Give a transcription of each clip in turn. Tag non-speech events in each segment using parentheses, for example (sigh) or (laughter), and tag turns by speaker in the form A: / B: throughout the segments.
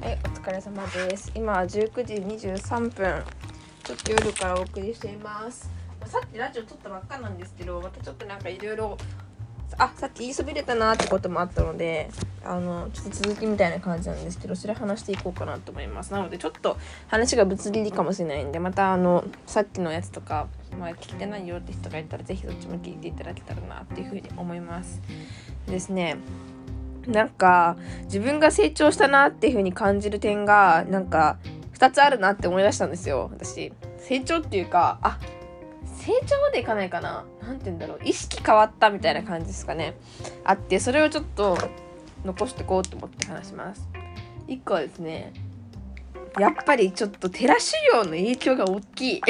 A: はい、お疲れ様です。今は19時23分。ちょっと夜からお送りしています。さっきラジオ撮ったばっかなんですけど、またちょっとなんかいろいろ、あ、さっき言いそびれたなってこともあったので、あの、ちょっと続きみたいな感じなんですけど、それ話していこうかなと思います。なので、ちょっと話がぶつ切りかもしれないんで、またあの、さっきのやつとか、まあ、聞いてないよって人がいたら、ぜひどっちも聞いていただけたらなっていうふうに思います。ですね。なんか自分が成長したなっていう風に感じる点がなんか2つあるなって思い出したんですよ私。成長っていうかあ成長までいかないかな。何て言うんだろう。意識変わったみたいな感じですかね。あってそれをちょっと残してこうと思って話します。1個はですねやっぱりちょっと寺修行の影響が大きい。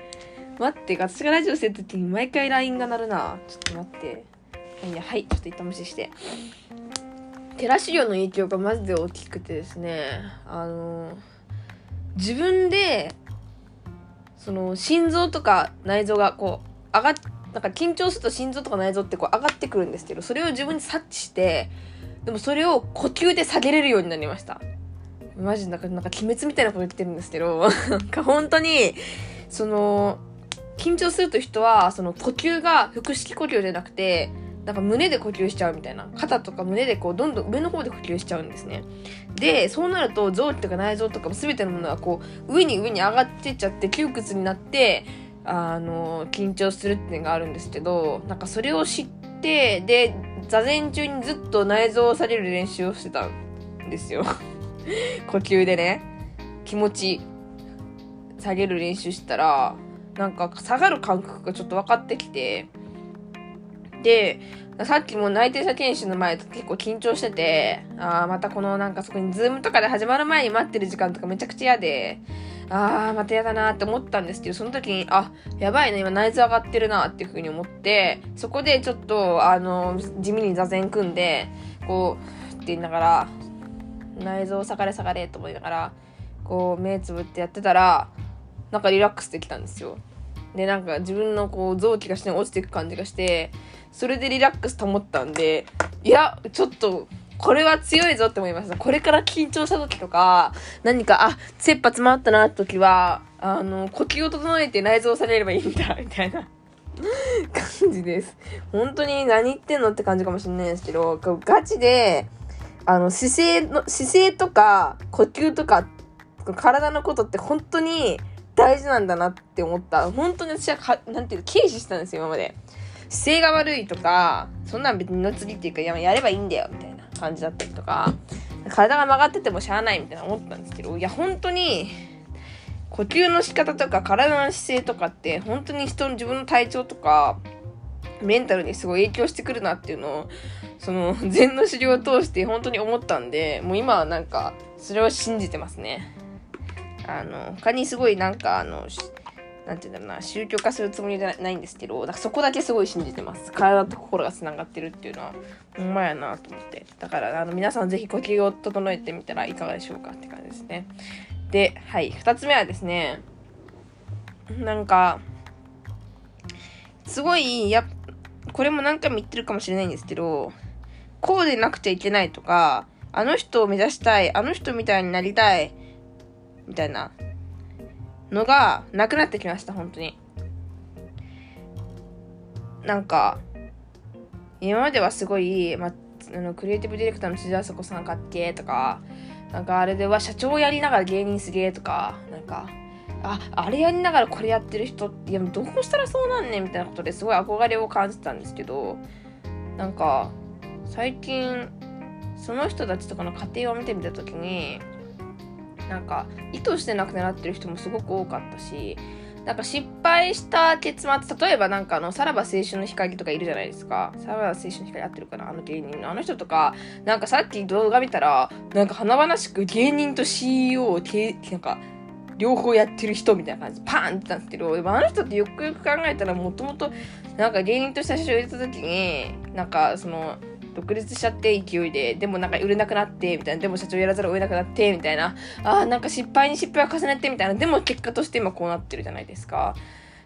A: (laughs) 待って私がラジオしてる時に毎回 LINE が鳴るな。ちょっと待って。いやはい。ちょっと一旦無視して。寺修行の影響がマジで大きくてですねあの自分でその心臓とか内臓がこう上がっなんか緊張すると心臓とか内臓ってこう上がってくるんですけどそれを自分で察知してでもそれを呼吸で下げれるようになりました。マジなんかなんか鬼滅みたいなこと言ってるんですけど (laughs) なんか本当にその緊張すると人はその呼吸が腹式呼吸じゃなくてなんか胸で呼吸しちゃうみたいな。肩とか胸でこうどんどん上の方で呼吸しちゃうんですね。でそうなると臓器とか内臓とかも全てのものがこう上に上に上がってっちゃって窮屈になってあの緊張するっていうのがあるんですけどなんかそれを知ってで座禅中にずっと内臓を下げる練習をしてたんですよ。(laughs) 呼吸でね。気持ち下げる練習したらなんか下がる感覚がちょっと分かってきてでさっきも内定者研修の前と結構緊張しててああまたこのなんかそこにズームとかで始まる前に待ってる時間とかめちゃくちゃ嫌でああまた嫌だなって思ったんですけどその時にあやばいな今内臓上がってるなっていう風に思ってそこでちょっとあの地味に座禅組んでこうって言いながら内臓下がれ下がれと思いながらこう目つぶってやってたらなんかリラックスできたんですよ。でなんか自分のこう臓器が下に落ちていく感じがしてそれでリラックス保ったんでいやちょっとこれは強いぞって思いました。これから緊張した時とか何かあ切羽詰まったなって時はあの呼吸を整えて内臓されればいいんだみたいな。感じです。本当に何言ってんのって感じかもしれないですけどガチであの姿勢の姿勢とか呼吸とか体のことって本当に大事なんだなって思った。本当に私はかなんていうの軽視したんですよ今まで。姿勢が悪いとかそんなん別にの次っていうかややればいいんだよみたいな感じだったりとか体が曲がっててもしゃあないみたいな思ったんですけどいや本当に呼吸の仕方とか体の姿勢とかって本当に人の自分の体調とかメンタルにすごい影響してくるなっていうのをその禅の修行を通して本当に思ったんでもう今はなんかそれを信じてますね。あの他にすごいなんかあのなんて言うんだろうな宗教化するつもりじゃないんですけどそこだけすごい信じてます。体と心がつながってるっていうのはほんまやなと思って。だからあの皆さんぜひ呼吸を整えてみたらいかがでしょうかって感じですね。ではい2つ目はですねなんかすごいやこれも何回も言ってるかもしれないんですけどこうでなくちゃいけないとかあの人を目指したいあの人みたいになりたいみたいなのがなくなってきました本当に。なんか今まではすごい、まあのクリエイティブディレクターの辻あさこさんかっけとかなんかあれでは社長やりながら芸人すげえとかなんかああれやりながらこれやってる人いやどうしたらそうなんねんみたいなことですごい憧れを感じたんですけどなんか最近その人たちとかの家庭を見てみた時になんか意図してなくなってる人もすごく多かったしなんか失敗した結末例えばなんかあのさらば青春の光とかいるじゃないですか。さらば青春の光合ってるかなあの芸人のあの人とかなんかさっき動画見たらなんか華々しく芸人と CEO をなんか両方やってる人みたいな感じ。パーンってたんですけどでもあの人ってよくよく考えたらもともとなんか芸人として社長入れた時になんかその独立しちゃって勢いででもなんか売れなくなってみたいなでも社長やらざるを得なくなってみたいなあーなんか失敗に失敗を重ねてみたいなでも結果として今こうなってるじゃないですか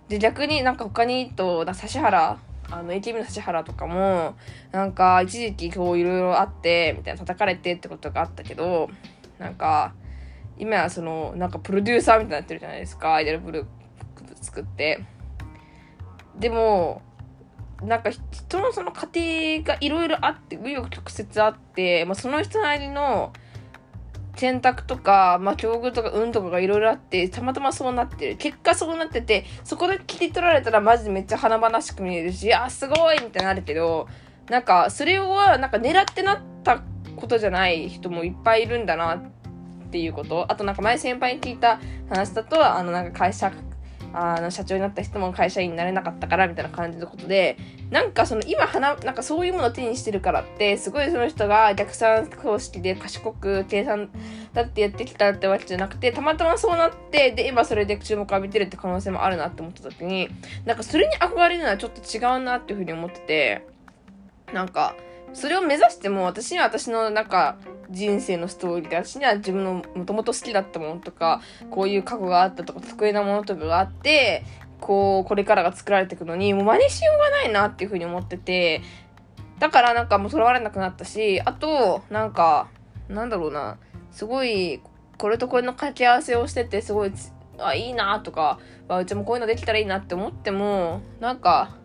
A: で逆になんか他に言うと指原あの AKB の指原とかもなんか一時期こういろいろあってみたいな叩かれてってことがあったけどなんか、今はその、なんかプロデューサーみたいになってるじゃないですか。アイドルグループ作って。でも、なんか人のその家庭がいろいろあって、紆余曲折あって、まあ、その人なりの選択とか、まあ、境遇とか運とかがいろいろあって、たまたまそうなってる。結果そうなってて、そこで切り取られたらマジでめっちゃ華々しく見えるし、あ、すごいみたいになるけど、なんか、それは、なんか狙ってなったことじゃない人もいっぱいいるんだなっていうこと。あとなんか前先輩に聞いた話だと、あのなんか会社あの社長になった人も会社員になれなかったからみたいな感じのことでなんかその今花なんかそういうものを手にしてるからってすごいその人が逆算方式で賢く計算だってやってきたってわけじゃなくてたまたまそうなってで今それで注目浴びてるって可能性もあるなって思った時になんかそれに憧れるのはちょっと違うなっていうふうに思っててなんかそれを目指しても私には私のなんか人生のストーリーで私には自分のもともと好きだったものとかこういう過去があったとか得意なものとかがあってこうこれからが作られていくのにもう真似しようがないなっていうふうに思っててだからなんかもうとらわれなくなったしあとなんかなんだろうなすごいこれとこれの掛け合わせをしててすごいあいいなとかうちもこういうのできたらいいなって思ってもなんか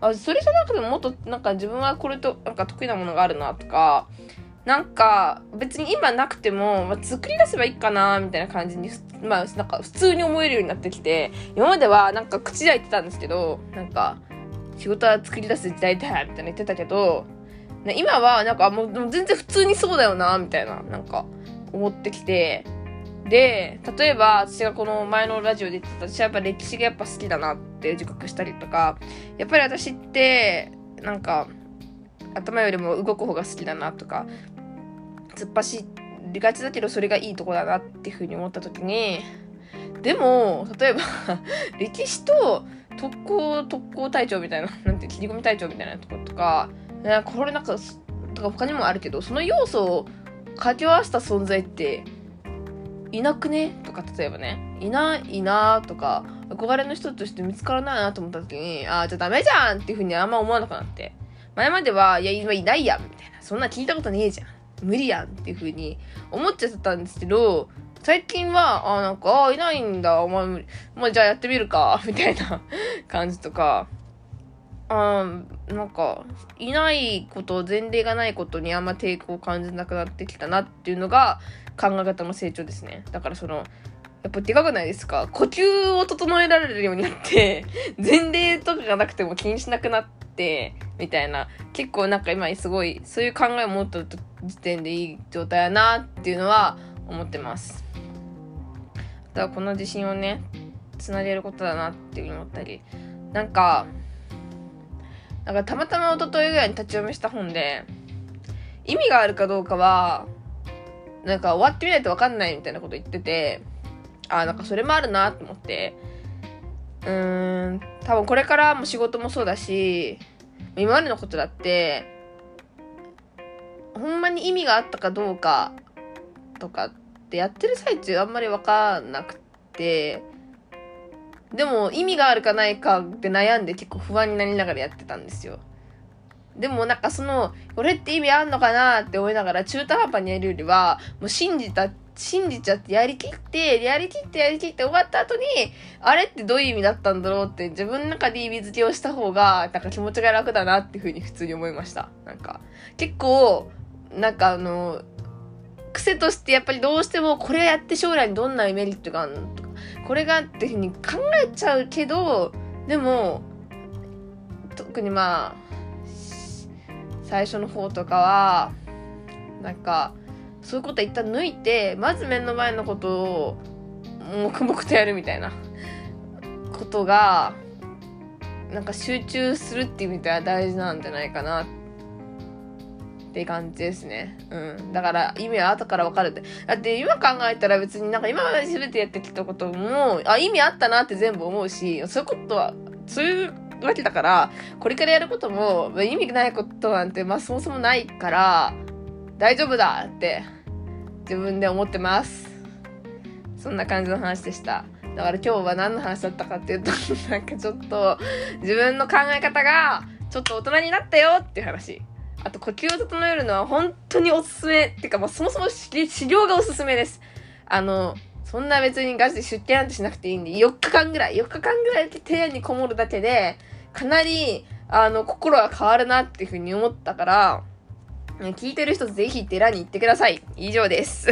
A: あそれじゃなくてももっとなんか自分はこれとなんか得意なものがあるなとかなんか別に今なくても、まあ、作り出せばいいかなみたいな感じにまあなんか普通に思えるようになってきて今まではなんか口では言ってたんですけどなんか仕事は作り出す時代だみたいな言ってたけど今はなんかもう全然普通にそうだよなみたいななんか思ってきてで、例えば私がこの前のラジオで言ってた私はやっぱ歴史がやっぱ好きだなって自覚したりとか、やっぱり私ってなんか頭よりも動く方が好きだなとか、突っ走りがちだけどそれがいいとこだなっていうふうに思った時に、でも、例えば (laughs) 歴史と特攻、特攻隊長みたいな、なんて、切り込み隊長みたいなところとか、これなんか、とか他にもあるけど、その要素を掛け合わせた存在って、いなくね？とか例えばね。いないなとか憧れの人として見つからないなと思った時にああじゃあダメじゃんっていうふうにあんま思わなくなって。前まではいや今いないやんみたいなそんな聞いたことねえじゃん無理やんっていうふうに思っちゃってたんですけど最近はあなんかあいないんだお前無理まあじゃあやってみるかみたいな感じとかあなんかいないこと前例がないことにあんま抵抗を感じなくなってきたなっていうのが考え方の成長ですね。だからそのやっぱでかくないですか？呼吸を整えられるようになって (laughs) 前例とかがなくても気にしなくなってみたいな。結構なんか今すごいそういう考えを持った時点でいい状態やなっていうのは思ってます。だからこの自信をねつなげることだなっていうふうに思ったり。なんかなんかたまたま一昨日ぐらいに立ち読みした本で、意味があるかどうかは、なんか終わってみないとわかんないみたいなこと言ってて、あ、なんかそれもあるなと思って、うーん、多分これからも仕事もそうだし、今までのことだって、ほんまに意味があったかどうかとかってやってる最中あんまりわかんなくて、でも意味があるかないかって悩んで結構不安になりながらやってたんですよ。でもなんかその、これって意味あんのかなって思いながら中途半端にやるよりは、もう信じた、信じちゃってやりきって、やりきってやりきって終わった後に、あれってどういう意味だったんだろうって自分の中で意味付けをした方が、なんか気持ちが楽だなっていうふうに普通に思いました。なんか、結構、なんかあの、癖としてやっぱりどうしてもこれやって将来にどんなメリットがあるのとか、これがっていうふうに考えちゃうけど、でも、特にまあ、最初の方とかは、なんか、そういうことは一旦抜いて、まず目の前のことを黙々とやるみたいなことが、なんか集中するっていう意味では大事なんじゃないかなって感じですね。うん。だから意味は後からわかるって。だって今考えたら別になんか今まで全てやってきたことも、あ、意味あったなって全部思うし、そういうことは、そういうわけだから、これからやることも、意味ないことなんて、まあそもそもないから、大丈夫だって自分で思ってます。そんな感じの話でした。だから今日は何の話だったかっていうと、(laughs) なんかちょっと自分の考え方がちょっと大人になったよっていう話。あと呼吸を整えるのは本当におすすめっ。ていうか、まあ、そもそも治療がおすすめです。あの、そんな別にガチで出家なんてしなくていいんで、4日間ぐらい、4日間ぐらいで庭園にこもるだけで、かなり、あの、心が変わるなっていうふうに思ったから、聞いてる人ぜひ寺に行ってください。以上です。